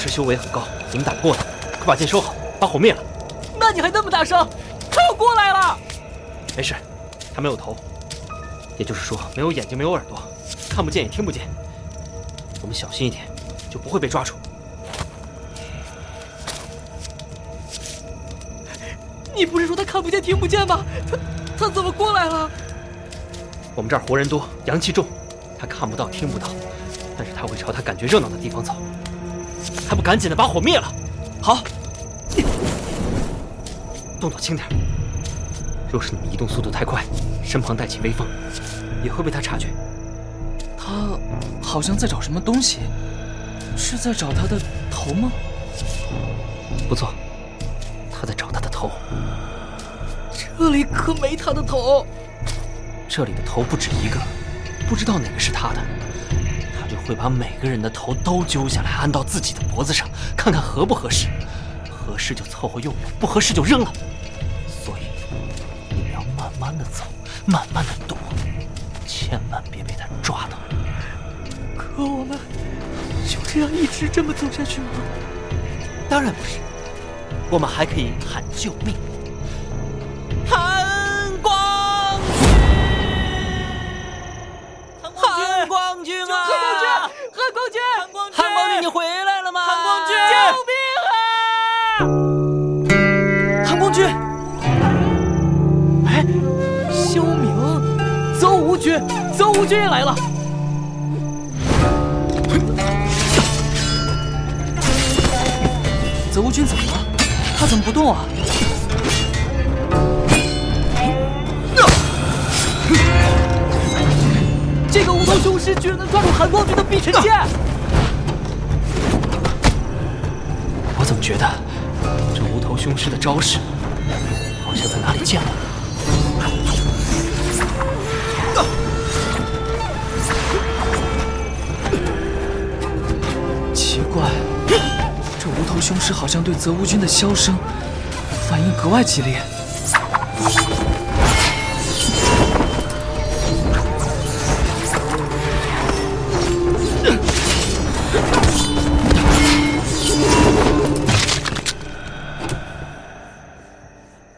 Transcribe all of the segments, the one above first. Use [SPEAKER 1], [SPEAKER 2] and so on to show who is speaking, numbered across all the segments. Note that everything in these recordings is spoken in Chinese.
[SPEAKER 1] 师修为很高，你们打不过他，快把剑收好，把火灭了。
[SPEAKER 2] 那你还那么大声？他要过来了！
[SPEAKER 1] 没事，他没有头，也就是说没有眼睛，没有耳朵，看不见也听不见。我们小心一点，就不会被抓住。
[SPEAKER 2] 你不是说他看不见、听不见吗？他他怎么过来了？
[SPEAKER 1] 我们这儿活人多，阳气重，他看不到、听不到，但是他会朝他感觉热闹的地方走。还不赶紧的把火灭了？
[SPEAKER 2] 好，
[SPEAKER 1] 动作轻点。若是你们移动速度太快，身旁带起微风，也会被他察觉。
[SPEAKER 2] 他好像在找什么东西，是在找他的头吗？
[SPEAKER 1] 不错，他在找他的头。
[SPEAKER 2] 这里可没他的头。
[SPEAKER 1] 这里的头不止一个，不知道哪个是他的。会把每个人的头都揪下来，安到自己的脖子上，看看合不合适。合适就凑合用用，不合适就扔了。所以你们要慢慢的走，慢慢的躲，千万别被他抓到。
[SPEAKER 2] 可我们就这样一直这么走下去吗？
[SPEAKER 1] 当然不是，我们还可以喊救命。
[SPEAKER 3] 君，
[SPEAKER 2] 邹无君也来了。邹无君怎么了？他怎么不动啊？这个无头雄狮居然能抓住韩光君的碧晨剑！
[SPEAKER 1] 我怎么觉得这无头雄狮的招式好像在哪里见过？
[SPEAKER 2] 雄狮好像对泽无君的箫声反应格外激烈。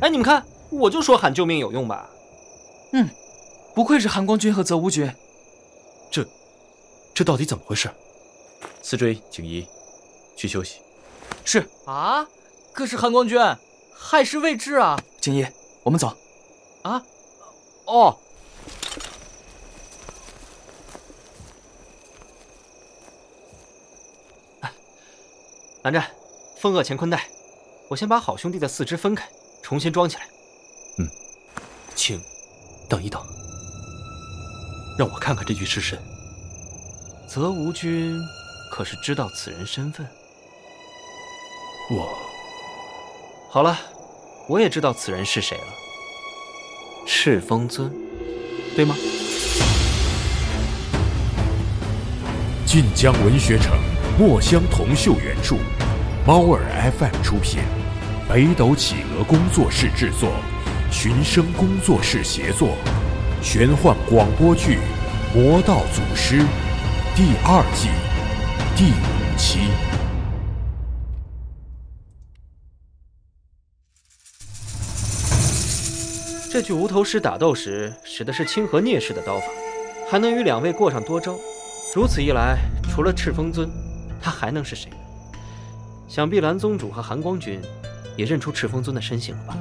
[SPEAKER 1] 哎，你们看，我就说喊救命有用吧。
[SPEAKER 2] 嗯，不愧是韩光君和泽无君。
[SPEAKER 4] 这，这到底怎么回事？
[SPEAKER 5] 思追、景怡，去休息。
[SPEAKER 2] 是
[SPEAKER 3] 啊，可是韩光君，害事未至啊！
[SPEAKER 2] 景怡，我们走。
[SPEAKER 3] 啊？哦。
[SPEAKER 1] 蓝湛，风恶乾坤袋，我先把好兄弟的四肢分开，重新装起来。
[SPEAKER 4] 嗯，请等一等，让我看看这具尸身。
[SPEAKER 1] 泽无君可是知道此人身份？
[SPEAKER 4] 我
[SPEAKER 1] 好了，我也知道此人是谁了。赤峰尊，对吗？
[SPEAKER 6] 晋江文学城墨香铜臭原著，猫耳 FM 出品，北斗企鹅工作室制作，寻声工作室协作，玄幻广播剧《魔道祖师》第二季第五期。
[SPEAKER 1] 这具无头尸打斗时使的是清河聂氏的刀法，还能与两位过上多招。如此一来，除了赤峰尊，他还能是谁呢？想必蓝宗主和韩光君也认出赤峰尊的身形了吧？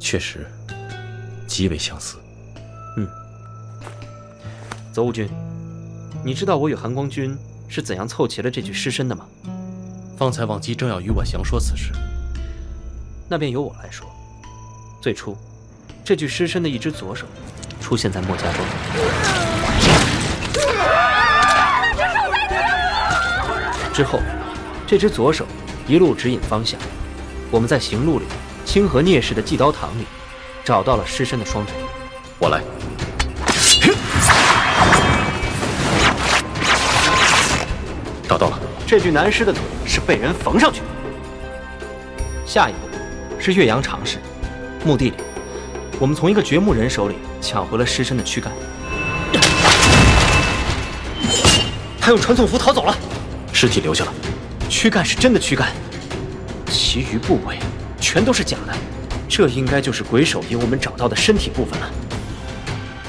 [SPEAKER 5] 确实，极为相似。
[SPEAKER 1] 嗯，泽无君，你知道我与韩光君是怎样凑齐了这具尸身的吗？
[SPEAKER 5] 方才王姬正要与我详说此事，
[SPEAKER 1] 那便由我来说。最初，这具尸身的一只左手出现在墨家庄。之后，这只左手一路指引方向。我们在行路里，清河聂氏的祭刀堂里，找到了尸身的双腿。
[SPEAKER 5] 我来。找到了，
[SPEAKER 1] 这具男尸的腿是被人缝上去的。下一步是岳阳长氏。墓地里，我们从一个掘墓人手里抢回了尸身的躯干。他用传送符逃走了，
[SPEAKER 5] 尸体留下了。
[SPEAKER 1] 躯干是真的躯干其余部位全都是假的。这应该就是鬼手给我们找到的身体部分了。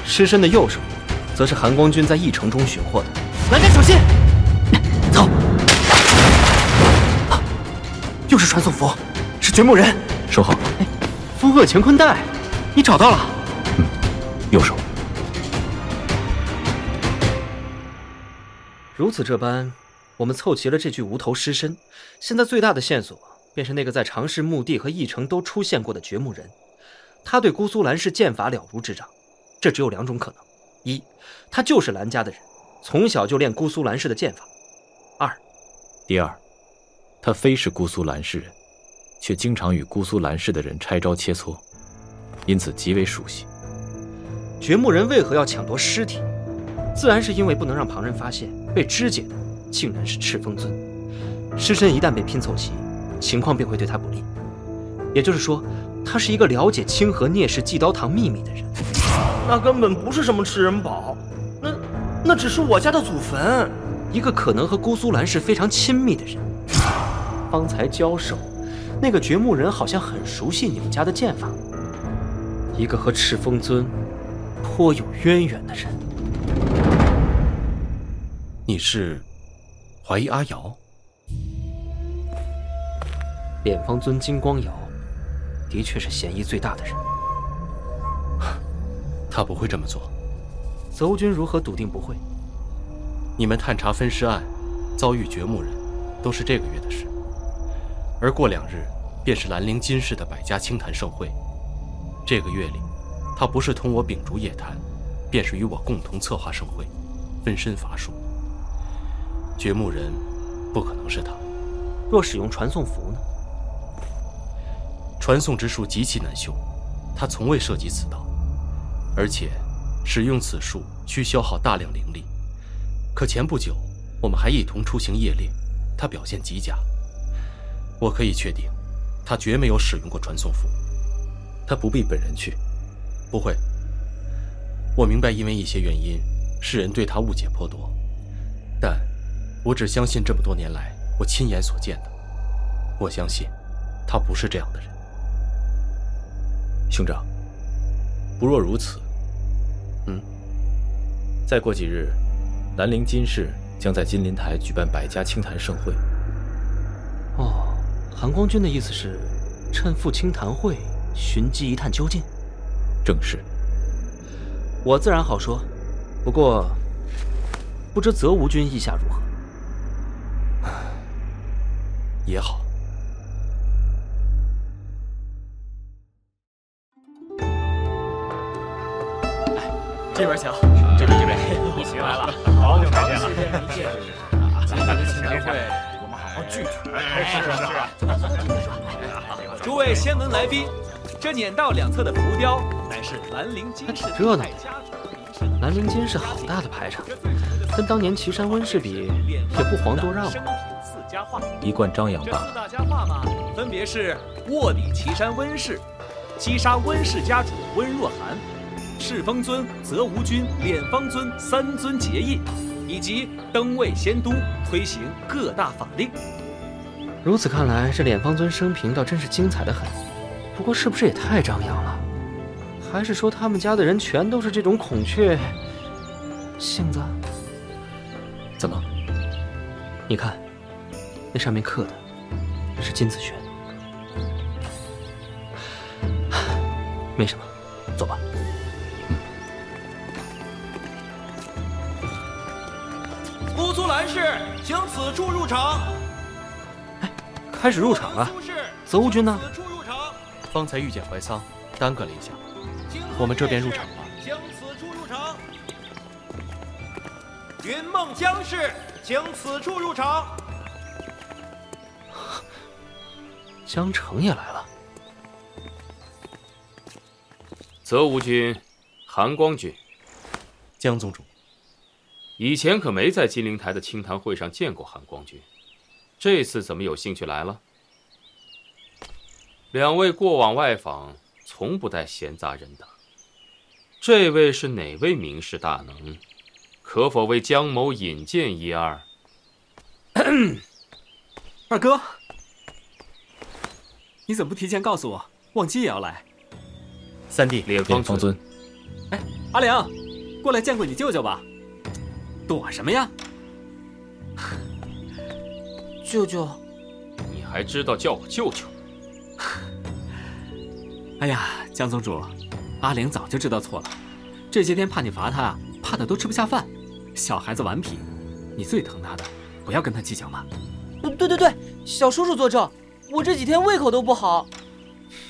[SPEAKER 1] 尸身的右手则是含光君在驿城中寻获的。蓝湛小心！走。又是传送符是掘墓人，
[SPEAKER 5] 收好。
[SPEAKER 1] 哎，负厄乾坤袋，你找到了？
[SPEAKER 5] 嗯，右手。
[SPEAKER 1] 如此这般，我们凑齐了这具无头尸身。现在最大的线索，便是那个在长氏墓地和义城都出现过的掘墓人。他对姑苏蓝氏剑法了如指掌。这只有两种可能：一，他就是蓝家的人，从小就练姑苏蓝氏的剑法；二，
[SPEAKER 5] 第二，他非是姑苏蓝氏人，却经常与姑苏蓝氏的人拆招切磋，因此极为熟悉。
[SPEAKER 1] 掘墓人为何要抢夺尸体？自然是因为不能让旁人发现。被肢解的竟然是赤峰尊，尸身一旦被拼凑齐，情况便会对他不利。也就是说，他是一个了解清河聂氏祭刀堂秘密的人。
[SPEAKER 7] 那根本不是什么吃人宝，那那只是我家的祖坟。
[SPEAKER 1] 一个可能和姑苏蓝氏非常亲密的人。方才交手，那个掘墓人好像很熟悉你们家的剑法。一个和赤峰尊颇有渊源的人。
[SPEAKER 4] 你是怀疑阿瑶？
[SPEAKER 1] 脸方尊金光瑶的确是嫌疑最大的人。
[SPEAKER 4] 他不会这么做。
[SPEAKER 1] 泽无君如何笃定不会？
[SPEAKER 4] 你们探查分尸案，遭遇掘墓人，都是这个月的事。而过两日，便是兰陵金氏的百家清谈盛会。这个月里，他不是同我秉烛夜谈，便是与我共同策划盛会，分身乏术。掘墓人不可能是他。
[SPEAKER 1] 若使用传送符呢？
[SPEAKER 4] 传送之术极其难修，他从未涉及此道，而且使用此术需消耗大量灵力。可前不久我们还一同出行夜猎，他表现极佳。我可以确定，他绝没有使用过传送符。
[SPEAKER 5] 他不必本人去。
[SPEAKER 4] 不会。我明白，因为一些原因，世人对他误解颇多，但。我只相信这么多年来我亲眼所见的。我相信，他不是这样的人。
[SPEAKER 5] 兄长，不若如此。
[SPEAKER 4] 嗯。
[SPEAKER 5] 再过几日，兰陵金氏将在金陵台举办百家清谈盛会。
[SPEAKER 1] 哦，韩光君的意思是，趁赴清谈会寻机一探究竟。
[SPEAKER 5] 正是。
[SPEAKER 1] 我自然好说，不过，不知泽无君意下如何？
[SPEAKER 4] 也好。
[SPEAKER 8] 这边请，
[SPEAKER 9] 这边这边，一起来了，好久没见了。
[SPEAKER 8] 今天的青年会，我们好好聚聚。
[SPEAKER 9] 是是是。诸位仙门来宾，这碾道两侧的浮雕乃是兰陵金氏
[SPEAKER 1] 这呢。兰陵金是好大的排场，跟当年岐山温氏比，也不遑多让吧。
[SPEAKER 5] 一贯张扬罢了。
[SPEAKER 9] 大家话嘛，分别是卧底岐山温氏，击杀温氏家主温若寒，赤峰尊、泽无君、敛方尊三尊结义，以及登位仙都，推行各大法令。
[SPEAKER 1] 如此看来，这敛方尊生平倒真是精彩的很。不过，是不是也太张扬了？还是说他们家的人全都是这种孔雀性子？
[SPEAKER 5] 怎么？
[SPEAKER 1] 你看。那上面刻的是金子轩，没什么，走吧。
[SPEAKER 7] 姑苏兰氏，请此处入场。
[SPEAKER 1] 哎，开始入场了。泽无君呢？
[SPEAKER 4] 方才遇见怀桑，耽搁了一下。我们这边入场吧。
[SPEAKER 7] 请此处入场。云梦江氏，请此处入场。
[SPEAKER 1] 江城也来了。
[SPEAKER 10] 泽无君，韩光君，
[SPEAKER 4] 江宗主，
[SPEAKER 10] 以前可没在金陵台的清谈会上见过韩光君，这次怎么有兴趣来了？两位过往外访，从不带闲杂人等。这位是哪位名士大能？可否为江某引荐一二？
[SPEAKER 11] 二哥，你怎么不提前告诉我？忘机也要来。
[SPEAKER 4] 三弟，
[SPEAKER 10] 莲
[SPEAKER 5] 莲方尊，
[SPEAKER 11] 哎，阿良，过来见过你舅舅吧。躲什么呀？
[SPEAKER 3] 舅舅，
[SPEAKER 10] 你还知道叫我舅舅？
[SPEAKER 11] 哎呀，江宗主，阿玲早就知道错了。这些天怕你罚她，怕的都吃不下饭。小孩子顽皮，你最疼她的，不要跟她计较嘛。
[SPEAKER 3] 对对对，小叔叔作证，我这几天胃口都不好。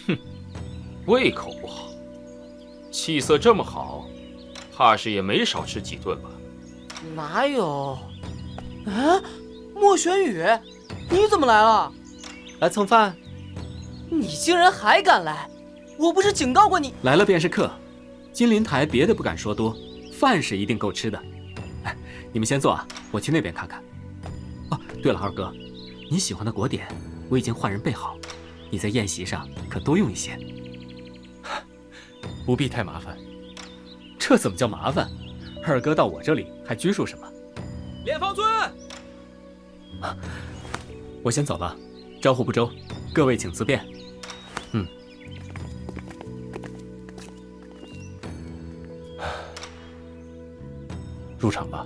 [SPEAKER 10] 哼，胃口不好，气色这么好，怕是也没少吃几顿吧？
[SPEAKER 3] 哪有？啊，莫玄羽，你怎么来了？
[SPEAKER 11] 来蹭饭？
[SPEAKER 3] 你竟然还敢来？我不是警告过你？
[SPEAKER 11] 来了便是客，金陵台别的不敢说多，饭是一定够吃的。哎，你们先坐啊，我去那边看看。哦，对了，二哥，你喜欢的果点我已经换人备好，你在宴席上可多用一些。
[SPEAKER 4] 不必太麻烦。
[SPEAKER 11] 这怎么叫麻烦？二哥到我这里还拘束什么？
[SPEAKER 12] 莲方尊，
[SPEAKER 11] 我先走了，招呼不周，各位请自便。
[SPEAKER 4] 入场吧。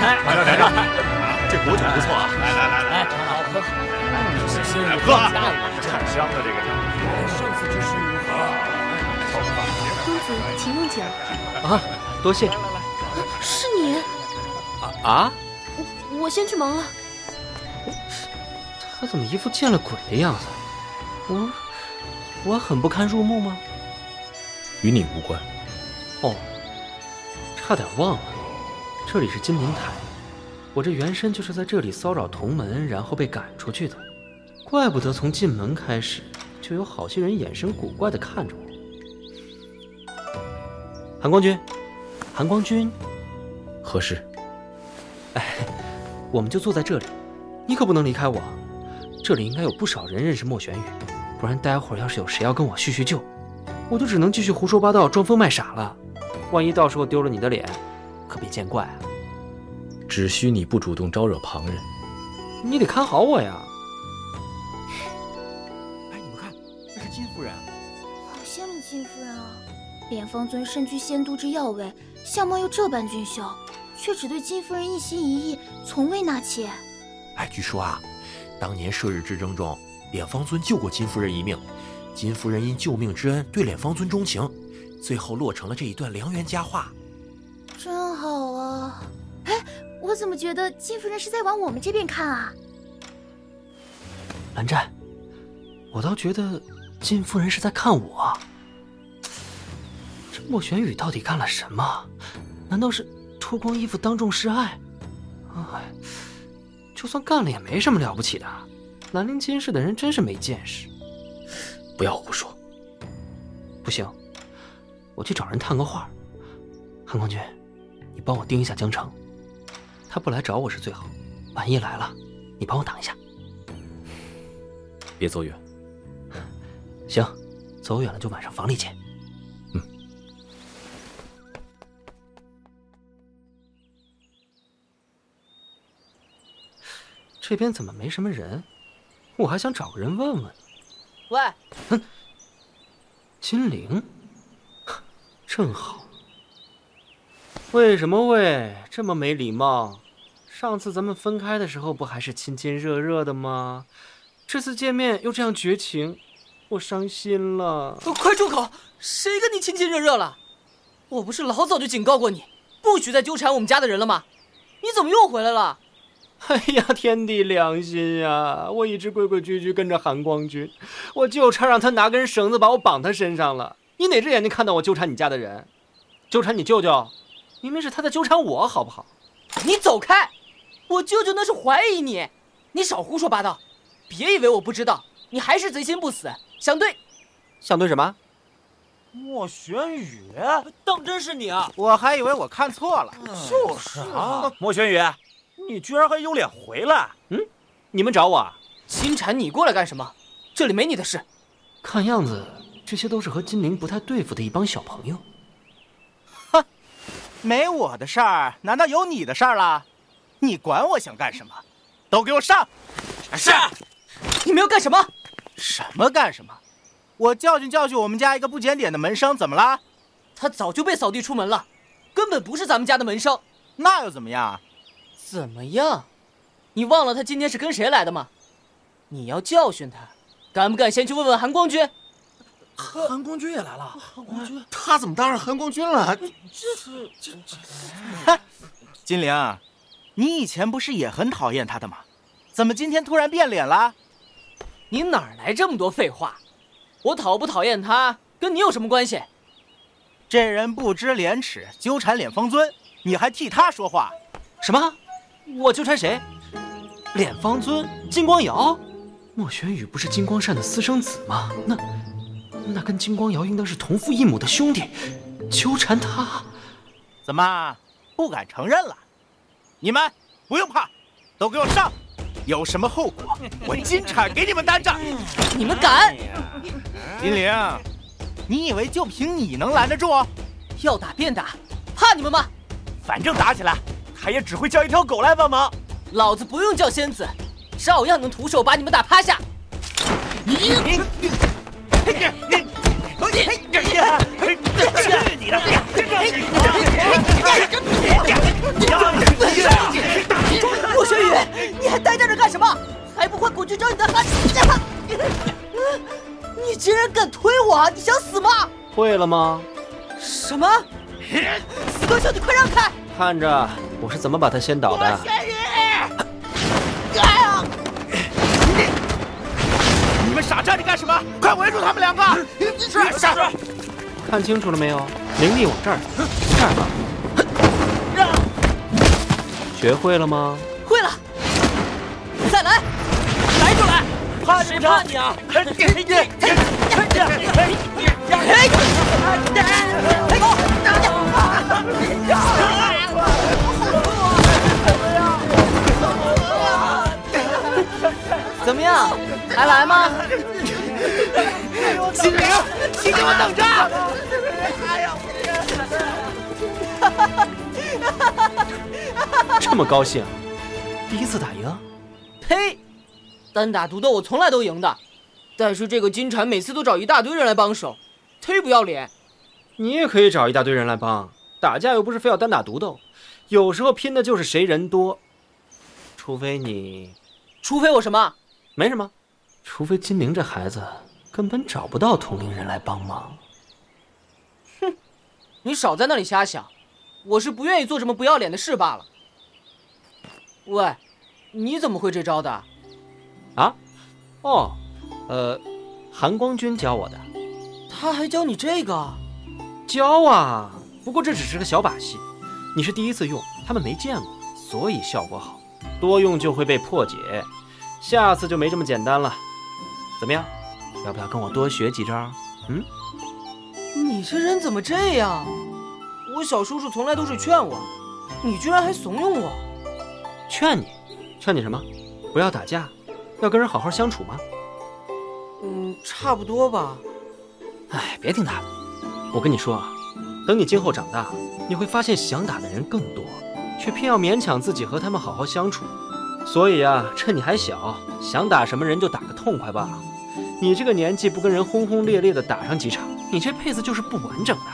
[SPEAKER 13] 来来这果酒不错啊！来来来来，
[SPEAKER 3] 好喝。
[SPEAKER 13] 这是新人喝，太香了这个？
[SPEAKER 14] 公子，请用酒。
[SPEAKER 1] 啊，多谢。
[SPEAKER 14] 是你？
[SPEAKER 1] 啊啊！
[SPEAKER 14] 我我先去忙了。
[SPEAKER 1] 他怎么一副见了鬼的样子？我我很不堪入目吗？
[SPEAKER 5] 与你无关。
[SPEAKER 1] 哦，差点忘了，这里是金陵台，我这原身就是在这里骚扰同门，然后被赶出去的。怪不得从进门开始就有好些人眼神古怪的看着我。韩光君，韩光君，
[SPEAKER 5] 何事？
[SPEAKER 1] 哎，我们就坐在这里，你可不能离开我。这里应该有不少人认识莫玄羽，不然待会儿要是有谁要跟我叙叙旧，我就只能继续胡说八道、装疯卖傻了。万一到时候丢了你的脸，可别见怪啊！
[SPEAKER 5] 只需你不主动招惹旁人，
[SPEAKER 1] 你得看好我呀。
[SPEAKER 13] 哎，你们看，那是金夫人。
[SPEAKER 14] 好羡慕金夫人啊！莲方尊身居仙都之要位，相貌又这般俊秀，却只对金夫人一心一意，从未纳妾。
[SPEAKER 13] 哎，据说啊，当年射日之争中，脸方尊救过金夫人一命，金夫人因救命之恩对脸方尊钟情，最后落成了这一段良缘佳话。
[SPEAKER 14] 真好啊！哎，我怎么觉得金夫人是在往我们这边看啊？
[SPEAKER 1] 蓝湛，我倒觉得金夫人是在看我。这莫玄羽到底干了什么？难道是脱光衣服当众示爱？哎，就算干了也没什么了不起的。兰陵金氏的人真是没见识。
[SPEAKER 5] 不要胡说。
[SPEAKER 1] 不行，我去找人探个话。韩光君，你帮我盯一下江城，他不来找我是最好，万一来了，你帮我挡一下。
[SPEAKER 5] 别走远。
[SPEAKER 1] 行，走远了就晚上房里见。这边怎么没什么人？我还想找个人问问。
[SPEAKER 3] 喂，
[SPEAKER 1] 哼，金陵，正好。为什么喂？这么没礼貌？上次咱们分开的时候不还是亲亲热热的吗？这次见面又这样绝情，我伤心了。
[SPEAKER 3] 快住口！谁跟你亲亲热热了？我不是老早就警告过你，不许再纠缠我们家的人了吗？你怎么又回来了？
[SPEAKER 1] 哎呀，天地良心呀！我一直规规矩矩跟着韩光君，我就差让他拿根绳子把我绑他身上了。你哪只眼睛看到我纠缠你家的人？纠缠你舅舅？明明是他在纠缠我，好不好？
[SPEAKER 3] 你走开！我舅舅那是怀疑你，你少胡说八道！别以为我不知道，你还是贼心不死，想对，
[SPEAKER 1] 想对什么？
[SPEAKER 12] 莫玄宇，
[SPEAKER 3] 当真是你啊？
[SPEAKER 12] 我还以为我看错了。
[SPEAKER 3] 就是
[SPEAKER 12] 啊，莫玄羽，你居然还有脸回来？
[SPEAKER 1] 嗯，你们找我？
[SPEAKER 3] 金蝉，你过来干什么？这里没你的事。
[SPEAKER 1] 看样子这些都是和金陵不太对付的一帮小朋友。
[SPEAKER 12] 哼，没我的事儿，难道有你的事儿了？你管我想干什么？都给我上！
[SPEAKER 3] 是。你们要干什么？
[SPEAKER 12] 什么干什么？我教训教训我们家一个不检点的门生，怎么了？
[SPEAKER 3] 他早就被扫地出门了，根本不是咱们家的门生。
[SPEAKER 12] 那又怎么样？
[SPEAKER 3] 怎么样？你忘了他今天是跟谁来的吗？你要教训他，敢不敢先去问问韩光君？
[SPEAKER 7] 韩光君也来了。韩
[SPEAKER 15] 光君，他怎么当上韩光君了？这
[SPEAKER 12] 这这这！金玲，你以前不是也很讨厌他的吗？怎么今天突然变脸了？
[SPEAKER 3] 你哪来这么多废话？我讨不讨厌他，跟你有什么关系？
[SPEAKER 12] 这人不知廉耻，纠缠脸方尊，你还替他说话？
[SPEAKER 1] 什么？我纠缠谁？脸方尊？金光瑶？莫玄羽不是金光善的私生子吗？那那跟金光瑶应当是同父异母的兄弟，纠缠他？
[SPEAKER 12] 怎么不敢承认了？你们不用怕，都给我上！有什么后果，我金铲给你们担着。
[SPEAKER 3] 你们敢？
[SPEAKER 12] 金玲，你以为就凭你能拦得住？
[SPEAKER 3] 要打便打，怕你们吗？
[SPEAKER 12] 反正打起来，他也只会叫一条狗来帮忙。
[SPEAKER 3] 老子不用叫仙子，照样能徒手把你们打趴下。你你你你你你你你，你还呆在这干什么？还不快滚去找你的。韩！你竟然敢推我！你想死吗？
[SPEAKER 1] 会了吗？
[SPEAKER 3] 什么？死狗兄你，快让开！
[SPEAKER 1] 看着我是怎么把他先倒的。
[SPEAKER 12] 你们傻站着干什么？快围住他们两个！
[SPEAKER 7] 是是。
[SPEAKER 1] 看清楚了没有？灵力往这儿，这儿放。学会了吗？
[SPEAKER 3] 会了。再来，来就来，
[SPEAKER 12] 怕谁怕你啊？
[SPEAKER 3] 怎么样？还来吗？
[SPEAKER 12] 金玲，你给我等着！哎呀！
[SPEAKER 1] 这么高兴，第一次打赢？
[SPEAKER 3] 呸！单打独斗我从来都赢的，但是这个金蝉每次都找一大堆人来帮手，忒不要脸。
[SPEAKER 1] 你也可以找一大堆人来帮，打架又不是非要单打独斗，有时候拼的就是谁人多。除非你，
[SPEAKER 3] 除非我什么？
[SPEAKER 1] 没什么，除非金玲这孩子根本找不到同龄人来帮忙。
[SPEAKER 3] 哼，你少在那里瞎想，我是不愿意做什么不要脸的事罢了。喂，你怎么会这招的？
[SPEAKER 1] 啊？哦，呃，韩光君教我的。
[SPEAKER 3] 他还教你这个？
[SPEAKER 1] 教啊，不过这只是个小把戏，你是第一次用，他们没见过，所以效果好。多用就会被破解。下次就没这么简单了，怎么样？要不要跟我多学几招？嗯？
[SPEAKER 3] 你这人怎么这样？我小叔叔从来都是劝我，你居然还怂恿我？
[SPEAKER 1] 劝你？劝你什么？不要打架，要跟人好好相处吗？
[SPEAKER 3] 嗯，差不多吧。
[SPEAKER 1] 哎，别听他的。我跟你说啊，等你今后长大，你会发现想打的人更多，却偏要勉强自己和他们好好相处。所以啊，趁你还小，想打什么人就打个痛快吧。你这个年纪不跟人轰轰烈烈的打上几场，你这辈子就是不完整的。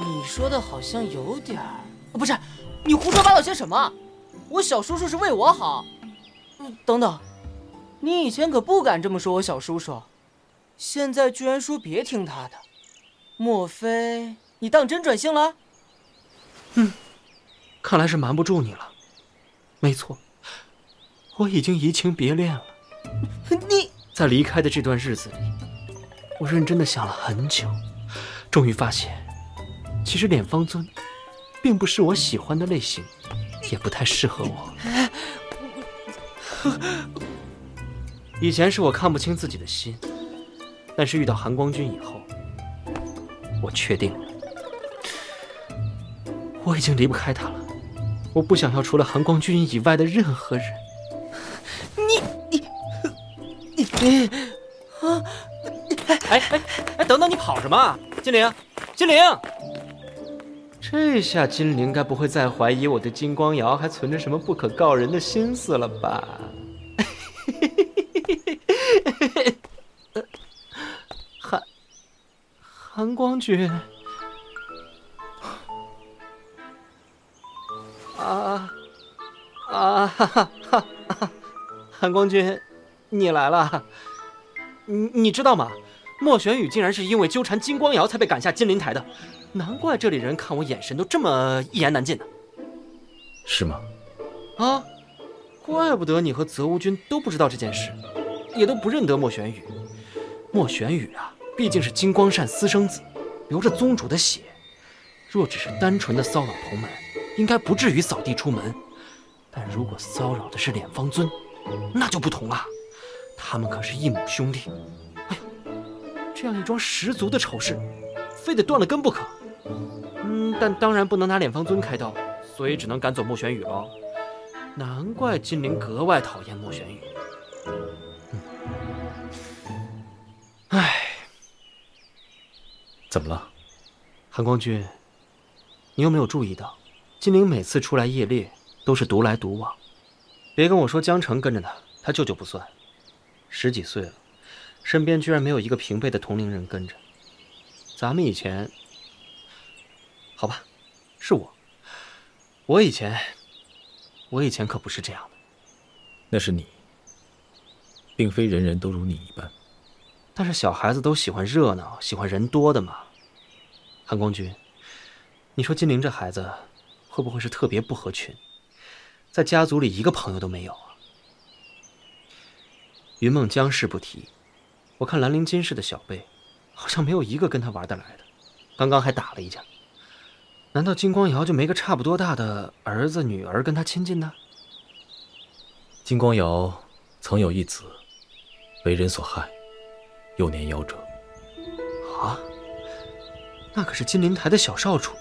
[SPEAKER 3] 你说的好像有点儿……不是，你胡说八道些什么？我小叔叔是为我好。等等，你以前可不敢这么说我小叔叔，现在居然说别听他的，莫非你当真转性了？
[SPEAKER 1] 嗯，看来是瞒不住你了。没错，我已经移情别恋了。
[SPEAKER 3] 你
[SPEAKER 1] 在离开的这段日子里，我认真的想了很久，终于发现，其实脸方尊，并不是我喜欢的类型，也不太适合我。以前是我看不清自己的心，但是遇到韩光君以后，我确定了，我已经离不开他了。我不想要除了韩光君以外的任何人。
[SPEAKER 3] 你你你你啊！
[SPEAKER 1] 哎哎哎，等等，你跑什么？金灵，金灵！这下金灵该不会再怀疑我对金光瑶还存着什么不可告人的心思了吧？韩韩光君，哈哈哈！韩光君，你来了。你你知道吗？莫玄羽竟然是因为纠缠金光瑶才被赶下金陵台的，难怪这里人看我眼神都这么一言难尽呢。
[SPEAKER 5] 是吗？
[SPEAKER 1] 啊，怪不得你和泽无君都不知道这件事，也都不认得莫玄羽。莫玄羽啊，毕竟是金光善私生子，流着宗主的血。若只是单纯的骚扰同门，应该不至于扫地出门。但如果骚扰的是敛方尊，那就不同了。他们可是一母兄弟。哎呀，这样一桩十足的丑事，非得断了根不可。嗯，但当然不能拿敛方尊开刀，所以只能赶走莫玄羽了。难怪金陵格外讨厌莫玄羽。唉，
[SPEAKER 5] 怎么了，
[SPEAKER 1] 韩光君？你有没有注意到，金陵每次出来夜猎都是独来独往？别跟我说江城跟着他，他舅舅不算。十几岁了，身边居然没有一个平辈的同龄人跟着。咱们以前，好吧，是我。我以前，我以前可不是这样的。
[SPEAKER 5] 那是你，并非人人都如你一般。
[SPEAKER 1] 但是小孩子都喜欢热闹，喜欢人多的嘛。韩光君，你说金陵这孩子会不会是特别不合群，在家族里一个朋友都没有啊？云梦江氏不提，我看兰陵金氏的小辈，好像没有一个跟他玩得来的，刚刚还打了一架。难道金光瑶就没个差不多大的儿子女儿跟他亲近呢？
[SPEAKER 5] 金光瑶曾有一子，为人所害，幼年夭折。
[SPEAKER 1] 啊，那可是金陵台的小少主，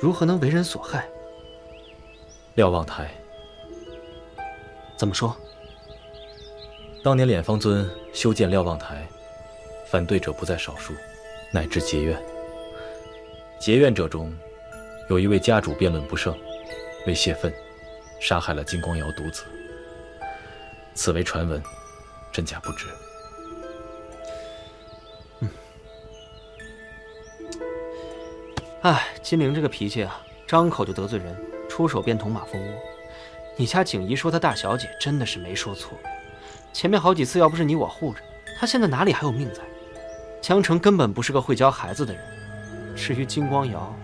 [SPEAKER 1] 如何能为人所害？
[SPEAKER 5] 瞭望台，
[SPEAKER 1] 怎么说？
[SPEAKER 5] 当年敛方尊修建瞭望台，反对者不在少数，乃至结怨。结怨者中，有一位家主辩论不胜，为泄愤，杀害了金光瑶独子。此为传闻，真假不知。
[SPEAKER 1] 嗯，哎，金陵这个脾气啊，张口就得罪人，出手便捅马蜂窝。你家景怡说她大小姐，真的是没说错。前面好几次，要不是你我护着，她现在哪里还有命在？江城根本不是个会教孩子的人。至于金光瑶，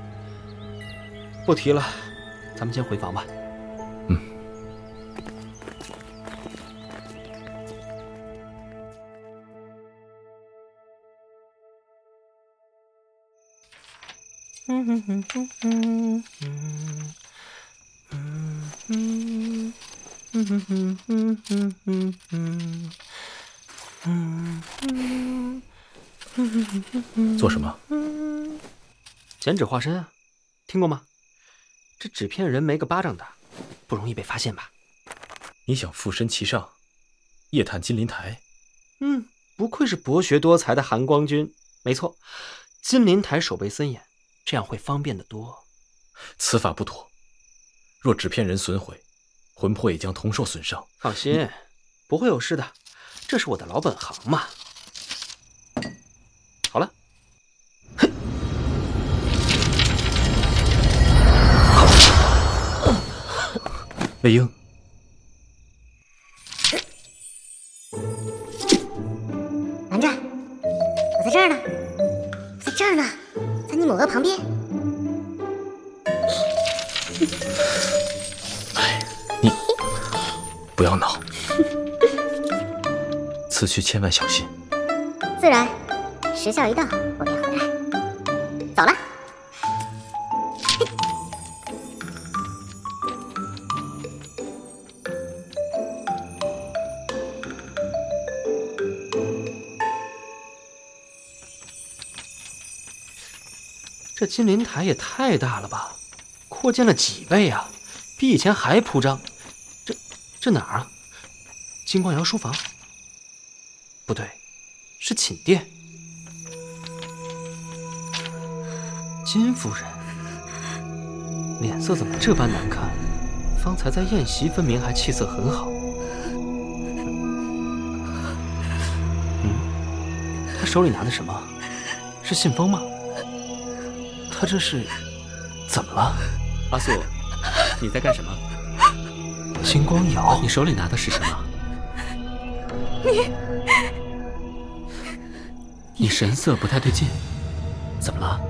[SPEAKER 1] 不提了，咱们先回房吧。
[SPEAKER 5] 嗯。嗯嗯嗯嗯嗯嗯做什么？
[SPEAKER 1] 剪纸化身啊，听过吗？这纸片人没个巴掌大，不容易被发现吧？
[SPEAKER 5] 你想附身其上，夜探金鳞台？
[SPEAKER 1] 嗯，不愧是博学多才的韩光君。没错，金鳞台守备森严，这样会方便得多。
[SPEAKER 5] 此法不妥，若纸片人损毁。魂魄也将同受损伤。
[SPEAKER 1] 放心，不会有事的，这是我的老本行嘛。好了，
[SPEAKER 5] 魏婴，
[SPEAKER 16] 拦着，我在这儿呢，在这儿呢，在你母额旁边。
[SPEAKER 5] 不要闹，此去千万小心。
[SPEAKER 16] 自然，时效一到，我便回来。走了。
[SPEAKER 1] 这金鳞台也太大了吧，扩建了几倍啊，比以前还铺张。这哪儿啊？金光瑶书房。不对是寝殿。金夫人脸色怎么这般难看？方才在宴席分明还气色很好。嗯？他手里拿的什么？是信封吗？他这是怎么了？
[SPEAKER 11] 阿素你在干什么？
[SPEAKER 1] 金光瑶，
[SPEAKER 11] 你手里拿的是什么？
[SPEAKER 17] 你，
[SPEAKER 11] 你神色不太对劲，怎么了？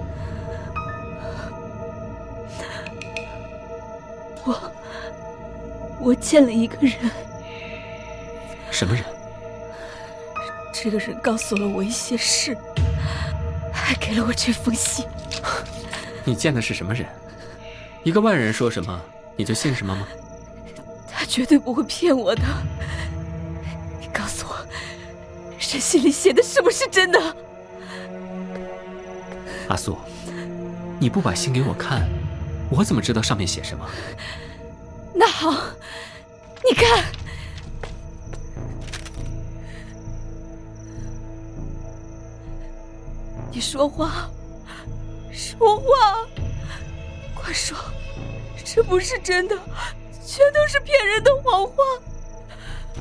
[SPEAKER 17] 我，我见了一个人。
[SPEAKER 11] 什么人？
[SPEAKER 17] 这个人告诉了我一些事，还给了我这封信。
[SPEAKER 11] 你见的是什么人？一个外人说什么你就信什么吗？
[SPEAKER 17] 他绝对不会骗我的。你告诉我，这信里写的是不是真的？
[SPEAKER 11] 阿素，你不把信给我看，我怎么知道上面写什么？
[SPEAKER 17] 那好，你看，你说话，说话，快说，这不是真的，全都是骗人的谎话。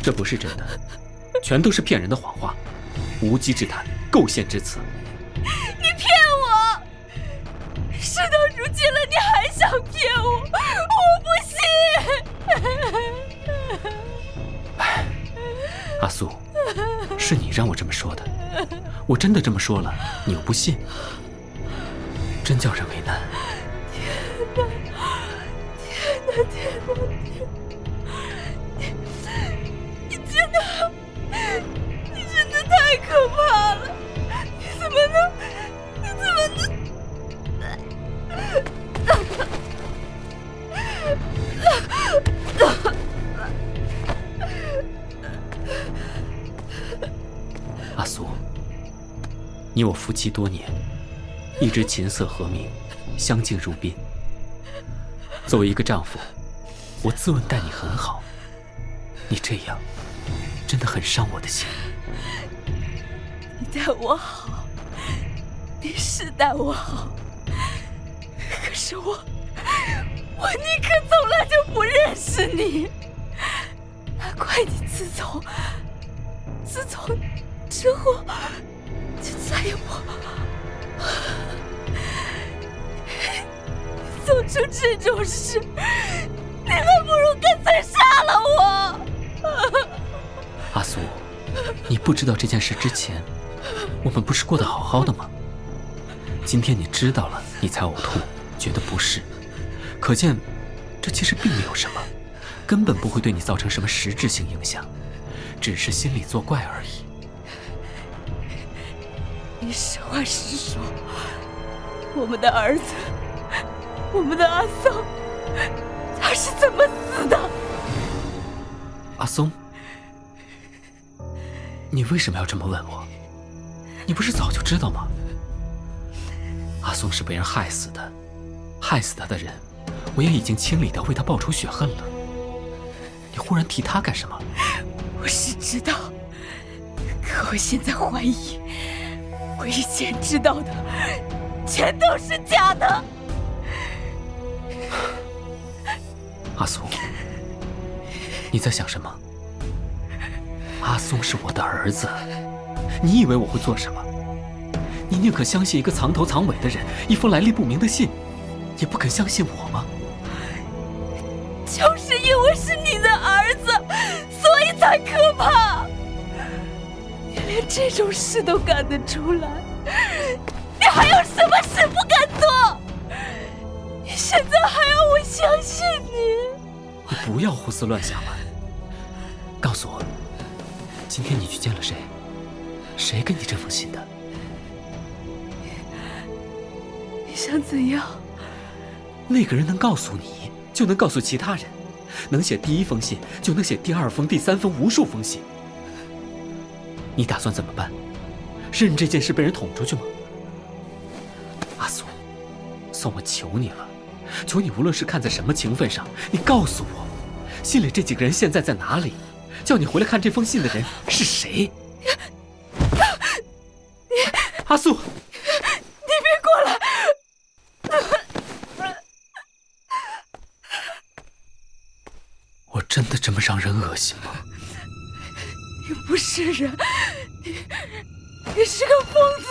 [SPEAKER 11] 这不是真的，全都是骗人的谎话，无稽之谈，构陷之词。
[SPEAKER 17] 你骗我！事到如今了，你还想骗我？我不信！
[SPEAKER 11] 哎，阿苏，是你让我这么说的，我真的这么说了，你又不信，真叫人为难。
[SPEAKER 17] 你
[SPEAKER 11] 我夫妻多年，一直琴瑟和鸣，相敬如宾。作为一个丈夫，我自问待你很好，你这样真的很伤我的心。
[SPEAKER 17] 你待我好，你是待我好，可是我，我宁可从来就不认识你。难怪你自从，自从之后就再也不……做出这种事，你还不如干脆杀了我。
[SPEAKER 11] 阿苏，你不知道这件事之前，我们不是过得好好的吗？今天你知道了，你才呕吐，觉得不适，可见这其实并没有什么，根本不会对你造成什么实质性影响，只是心里作怪而已。
[SPEAKER 17] 你实话实说，我们的儿子，我们的阿松，他是怎么死的？
[SPEAKER 11] 阿松，你为什么要这么问我？你不是早就知道吗？阿松是被人害死的，害死他的人，我也已经清理掉，为他报仇雪恨了。你忽然提他干什么？
[SPEAKER 17] 我是知道，可我现在怀疑，我以前知道的全都是假的。
[SPEAKER 11] 阿松，你在想什么？阿松是我的儿子，你以为我会做什么？你宁可相信一个藏头藏尾的人，一封来历不明的信，也不肯相信我吗？
[SPEAKER 17] 这种事都干得出来，你还有什么事不敢做？你现在还要我相信你？
[SPEAKER 11] 你不要胡思乱想了。告诉我，今天你去见了谁？谁给你这封信的？
[SPEAKER 17] 你想怎样？
[SPEAKER 11] 那个人能告诉你，就能告诉其他人；能写第一封信，就能写第二封、第三封，无数封信。你打算怎么办？认这件事被人捅出去吗？阿苏，算我求你了，求你无论是看在什么情分上，你告诉我，信里这几个人现在在哪里？叫你回来看这封信的人是谁？你，阿苏，
[SPEAKER 17] 你别过来。
[SPEAKER 11] 我真的这么让人恶心吗？
[SPEAKER 17] 不是人，你你是个疯子！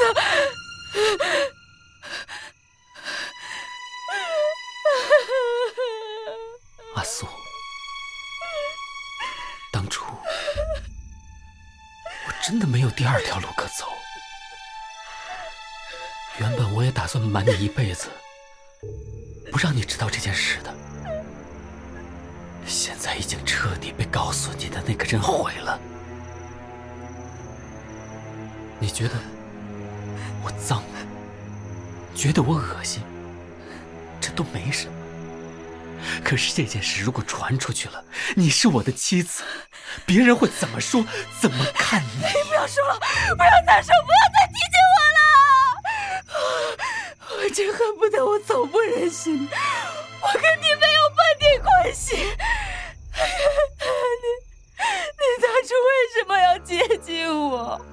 [SPEAKER 11] 阿苏，当初我真的没有第二条路可走。原本我也打算瞒你一辈子，不让你知道这件事的。现在已经彻底被告诉你的那个人毁了。你觉得我脏，觉得我恶心，这都没什么。可是这件事如果传出去了，你是我的妻子，别人会怎么说？怎么看你？
[SPEAKER 17] 你不要说了，不要再说，不要再提起我了！我真恨不得我走不忍心，我跟你没有半点关系。你你当初为什么要接近我？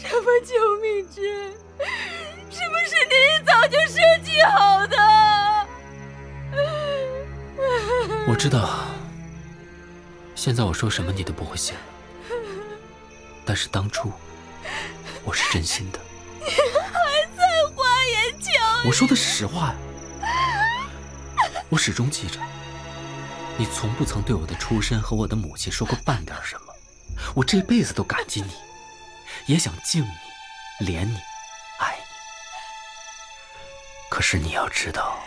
[SPEAKER 17] 什么救命之恩？是不是你一早就设计好的？
[SPEAKER 11] 我知道，现在我说什么你都不会信了。但是当初我是真心的。
[SPEAKER 17] 你还在花言巧语？
[SPEAKER 11] 我说的是实话呀。我始终记着，你从不曾对我的出身和我的母亲说过半点什么。我这辈子都感激你，也想敬你、怜你、爱你。可是你要知道，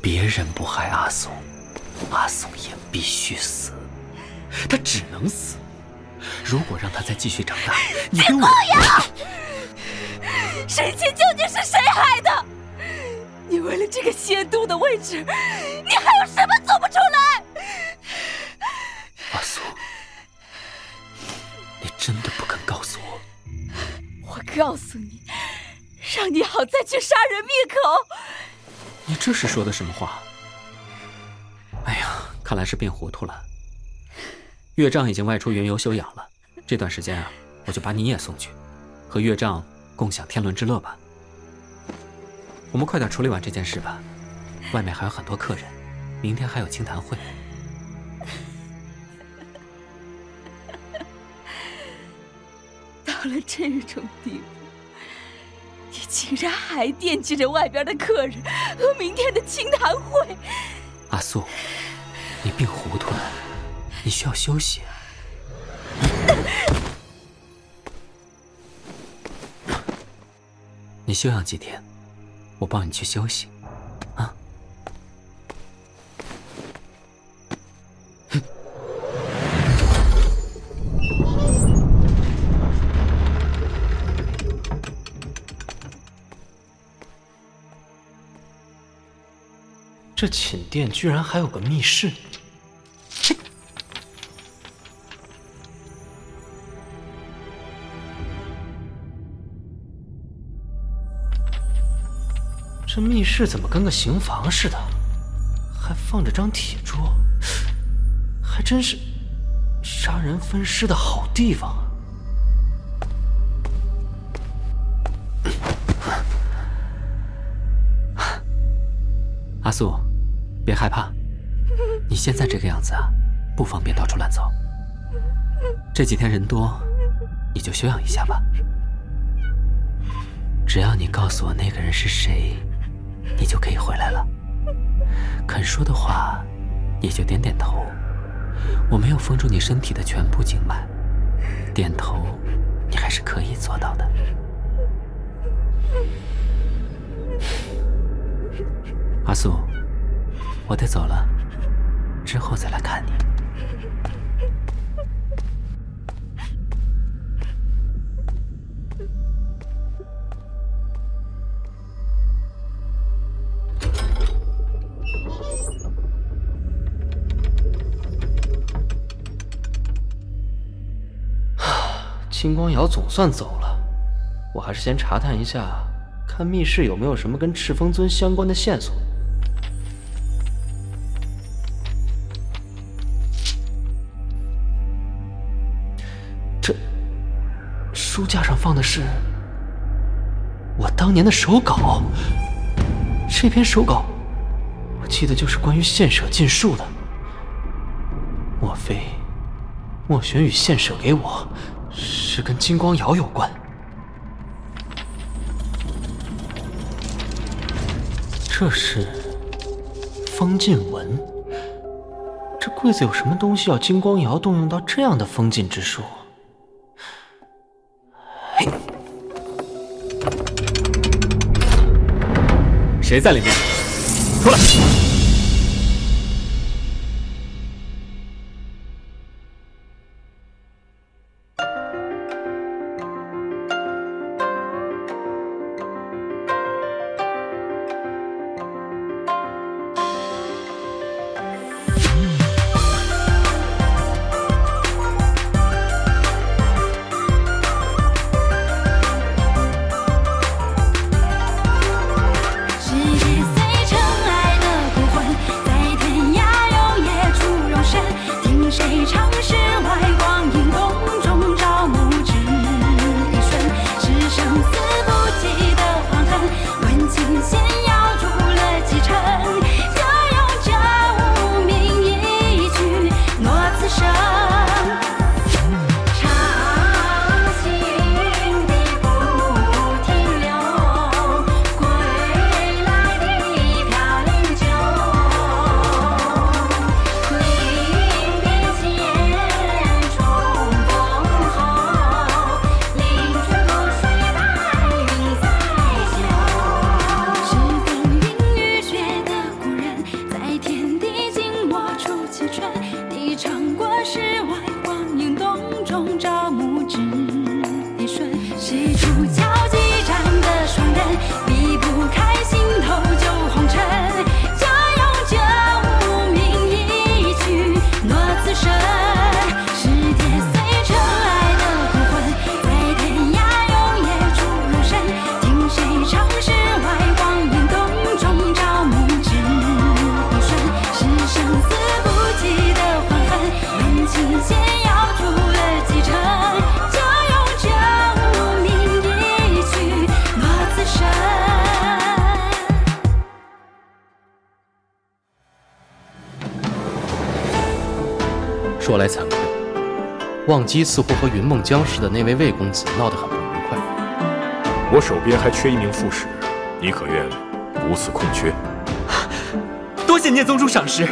[SPEAKER 11] 别人不害阿松。阿松也必须死，他只能死。如果让他再继续长大，你跟我……
[SPEAKER 17] 沈清究竟是谁害的？你为了这个仙都的位置，你还有什么
[SPEAKER 11] 告诉
[SPEAKER 17] 你，让你好再去杀人灭口。
[SPEAKER 11] 你这是说的什么话？哎呀，看来是变糊涂了。岳丈已经外出云游休养了，这段时间啊，我就把你也送去，和岳丈共享天伦之乐吧。我们快点处理完这件事吧，外面还有很多客人，明天还有清谈会。
[SPEAKER 17] 到了这种地步，你竟然还惦记着外边的客人和明天的清谈会？
[SPEAKER 11] 阿素，你病糊涂了，你需要休息。你休养几天，我帮你去休息，这寝殿居然还有个密室！这密室怎么跟个刑房似的？还放着张铁桌，还真是杀人分尸的好地方啊！阿素，别害怕，你现在这个样子啊，不方便到处乱走。这几天人多，你就休养一下吧。只要你告诉我那个人是谁，你就可以回来了。肯说的话，你就点点头。我没有封住你身体的全部经脉，点头，你还是可以做到的。阿素，我得走了，之后再来看你。青光瑶总算走了，我还是先查探一下，看密室有没有什么跟赤峰尊相关的线索。书架上放的是我当年的手稿，这篇手稿我记得就是关于献舍禁术的。
[SPEAKER 1] 莫非莫玄宇献舍给我，是跟金光瑶有关。这是封禁文。这柜子有什么东西要金光瑶动用到这样的封禁之术？
[SPEAKER 17] 谁在里面？出来！忘机似乎和云梦江氏的那位魏公子闹得很不愉快。
[SPEAKER 6] 我手边还缺一名副使，你可愿补此空缺？
[SPEAKER 11] 多谢聂宗主赏识。